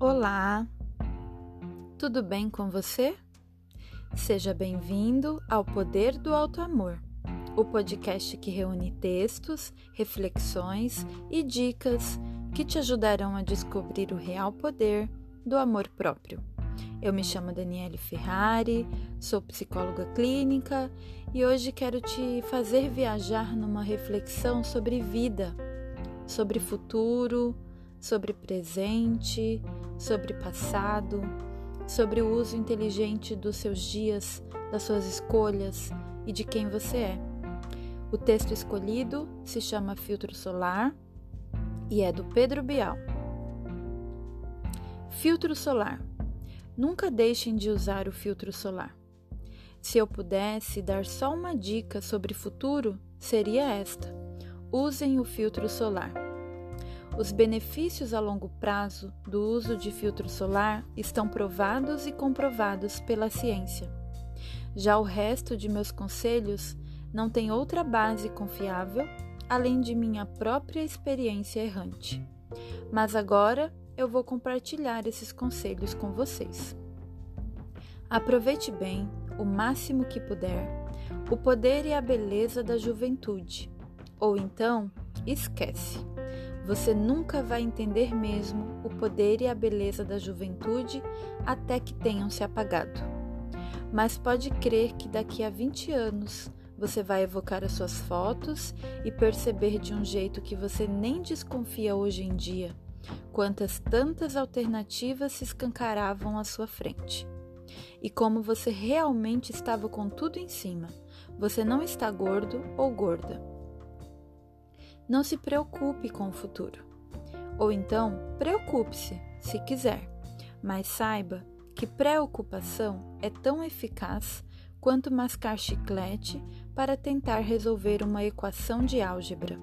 Olá, tudo bem com você? Seja bem-vindo ao Poder do Alto Amor, o podcast que reúne textos, reflexões e dicas que te ajudarão a descobrir o real poder do amor próprio. Eu me chamo Daniele Ferrari, sou psicóloga clínica e hoje quero te fazer viajar numa reflexão sobre vida, sobre futuro, sobre presente, sobre passado, sobre o uso inteligente dos seus dias, das suas escolhas e de quem você é. O texto escolhido se chama Filtro Solar e é do Pedro Bial. Filtro solar. Nunca deixem de usar o filtro solar. Se eu pudesse dar só uma dica sobre futuro, seria esta: usem o filtro solar. Os benefícios a longo prazo do uso de filtro solar estão provados e comprovados pela ciência. Já o resto de meus conselhos não tem outra base confiável além de minha própria experiência errante. Mas agora eu vou compartilhar esses conselhos com vocês. Aproveite bem, o máximo que puder, o poder e a beleza da juventude, ou então esquece. Você nunca vai entender mesmo o poder e a beleza da juventude até que tenham se apagado. Mas pode crer que daqui a 20 anos você vai evocar as suas fotos e perceber de um jeito que você nem desconfia hoje em dia quantas tantas alternativas se escancaravam à sua frente. E como você realmente estava com tudo em cima. Você não está gordo ou gorda não se preocupe com o futuro. Ou então, preocupe-se, se quiser, mas saiba que preocupação é tão eficaz quanto mascar chiclete para tentar resolver uma equação de álgebra.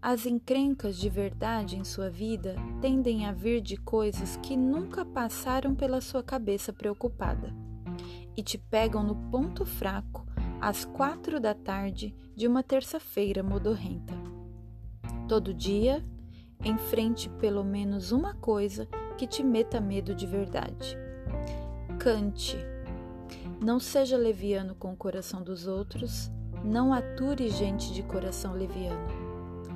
As encrencas de verdade em sua vida tendem a vir de coisas que nunca passaram pela sua cabeça preocupada e te pegam no ponto fraco às quatro da tarde de uma terça-feira modorrenta. Todo dia, enfrente pelo menos uma coisa que te meta medo de verdade. Cante. Não seja leviano com o coração dos outros, não ature gente de coração leviano.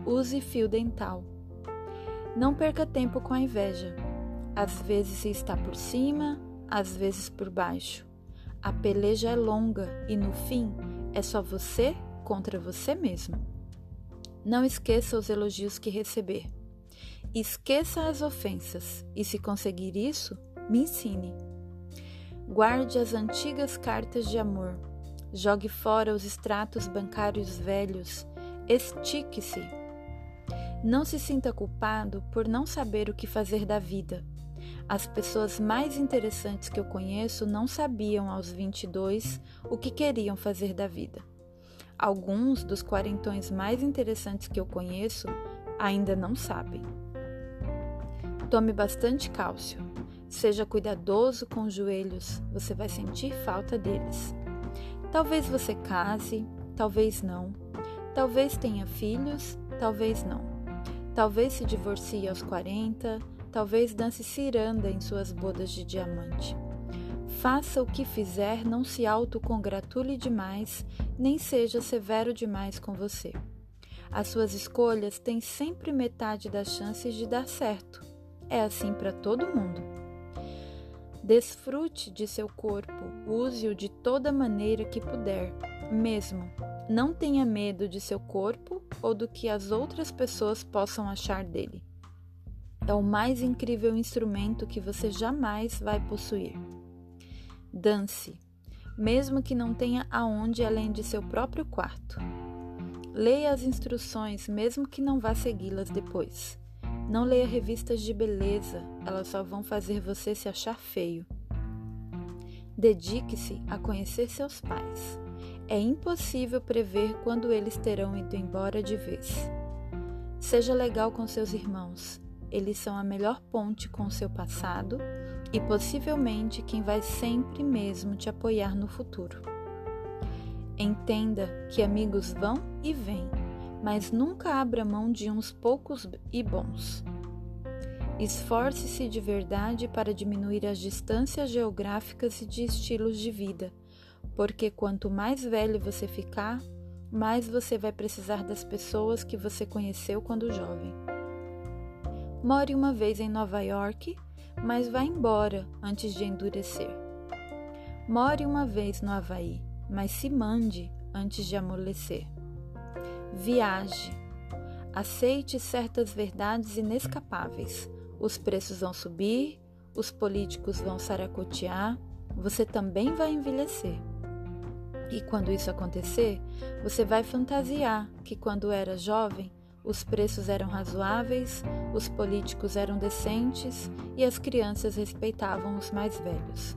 Use fio dental. Não perca tempo com a inveja. Às vezes está por cima, às vezes por baixo. A peleja é longa e no fim é só você contra você mesmo. Não esqueça os elogios que receber. Esqueça as ofensas e, se conseguir isso, me ensine. Guarde as antigas cartas de amor. Jogue fora os extratos bancários velhos. Estique-se. Não se sinta culpado por não saber o que fazer da vida. As pessoas mais interessantes que eu conheço não sabiam aos 22 o que queriam fazer da vida. Alguns dos quarentões mais interessantes que eu conheço ainda não sabem. Tome bastante cálcio. Seja cuidadoso com os joelhos, você vai sentir falta deles. Talvez você case, talvez não. Talvez tenha filhos, talvez não. Talvez se divorcie aos 40, Talvez dance ciranda em suas bodas de diamante. Faça o que fizer, não se autocongratule demais, nem seja severo demais com você. As suas escolhas têm sempre metade das chances de dar certo. É assim para todo mundo. Desfrute de seu corpo, use-o de toda maneira que puder, mesmo. Não tenha medo de seu corpo ou do que as outras pessoas possam achar dele é o mais incrível instrumento que você jamais vai possuir. Dance, mesmo que não tenha aonde além de seu próprio quarto. Leia as instruções, mesmo que não vá segui-las depois. Não leia revistas de beleza, elas só vão fazer você se achar feio. Dedique-se a conhecer seus pais. É impossível prever quando eles terão ido embora de vez. Seja legal com seus irmãos. Eles são a melhor ponte com o seu passado e possivelmente quem vai sempre mesmo te apoiar no futuro. Entenda que amigos vão e vêm, mas nunca abra mão de uns poucos e bons. Esforce-se de verdade para diminuir as distâncias geográficas e de estilos de vida, porque quanto mais velho você ficar, mais você vai precisar das pessoas que você conheceu quando jovem. More uma vez em Nova York, mas vá embora antes de endurecer. More uma vez no Havaí, mas se mande antes de amolecer. Viaje. Aceite certas verdades inescapáveis. Os preços vão subir, os políticos vão saracotear, você também vai envelhecer. E quando isso acontecer, você vai fantasiar que quando era jovem, os preços eram razoáveis, os políticos eram decentes e as crianças respeitavam os mais velhos.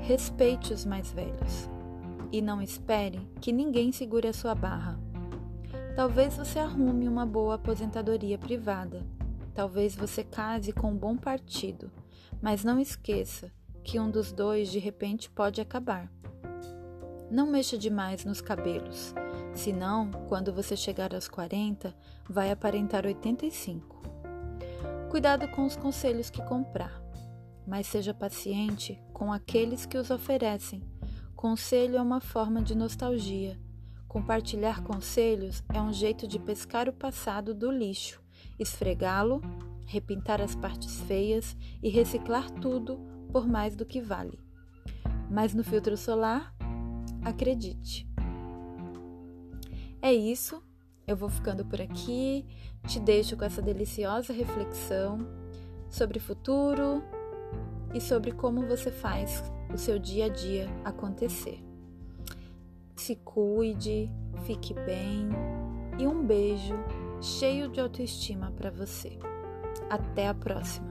Respeite os mais velhos e não espere que ninguém segure a sua barra. Talvez você arrume uma boa aposentadoria privada. Talvez você case com um bom partido, mas não esqueça que um dos dois de repente pode acabar. Não mexa demais nos cabelos, senão, quando você chegar aos 40, vai aparentar 85. Cuidado com os conselhos que comprar, mas seja paciente com aqueles que os oferecem Conselho é uma forma de nostalgia. Compartilhar conselhos é um jeito de pescar o passado do lixo, esfregá-lo, repintar as partes feias e reciclar tudo por mais do que vale. Mas no filtro solar, acredite. É isso, eu vou ficando por aqui, te deixo com essa deliciosa reflexão sobre futuro e sobre como você faz o seu dia a dia acontecer. Se cuide, fique bem e um beijo cheio de autoestima para você. Até a próxima!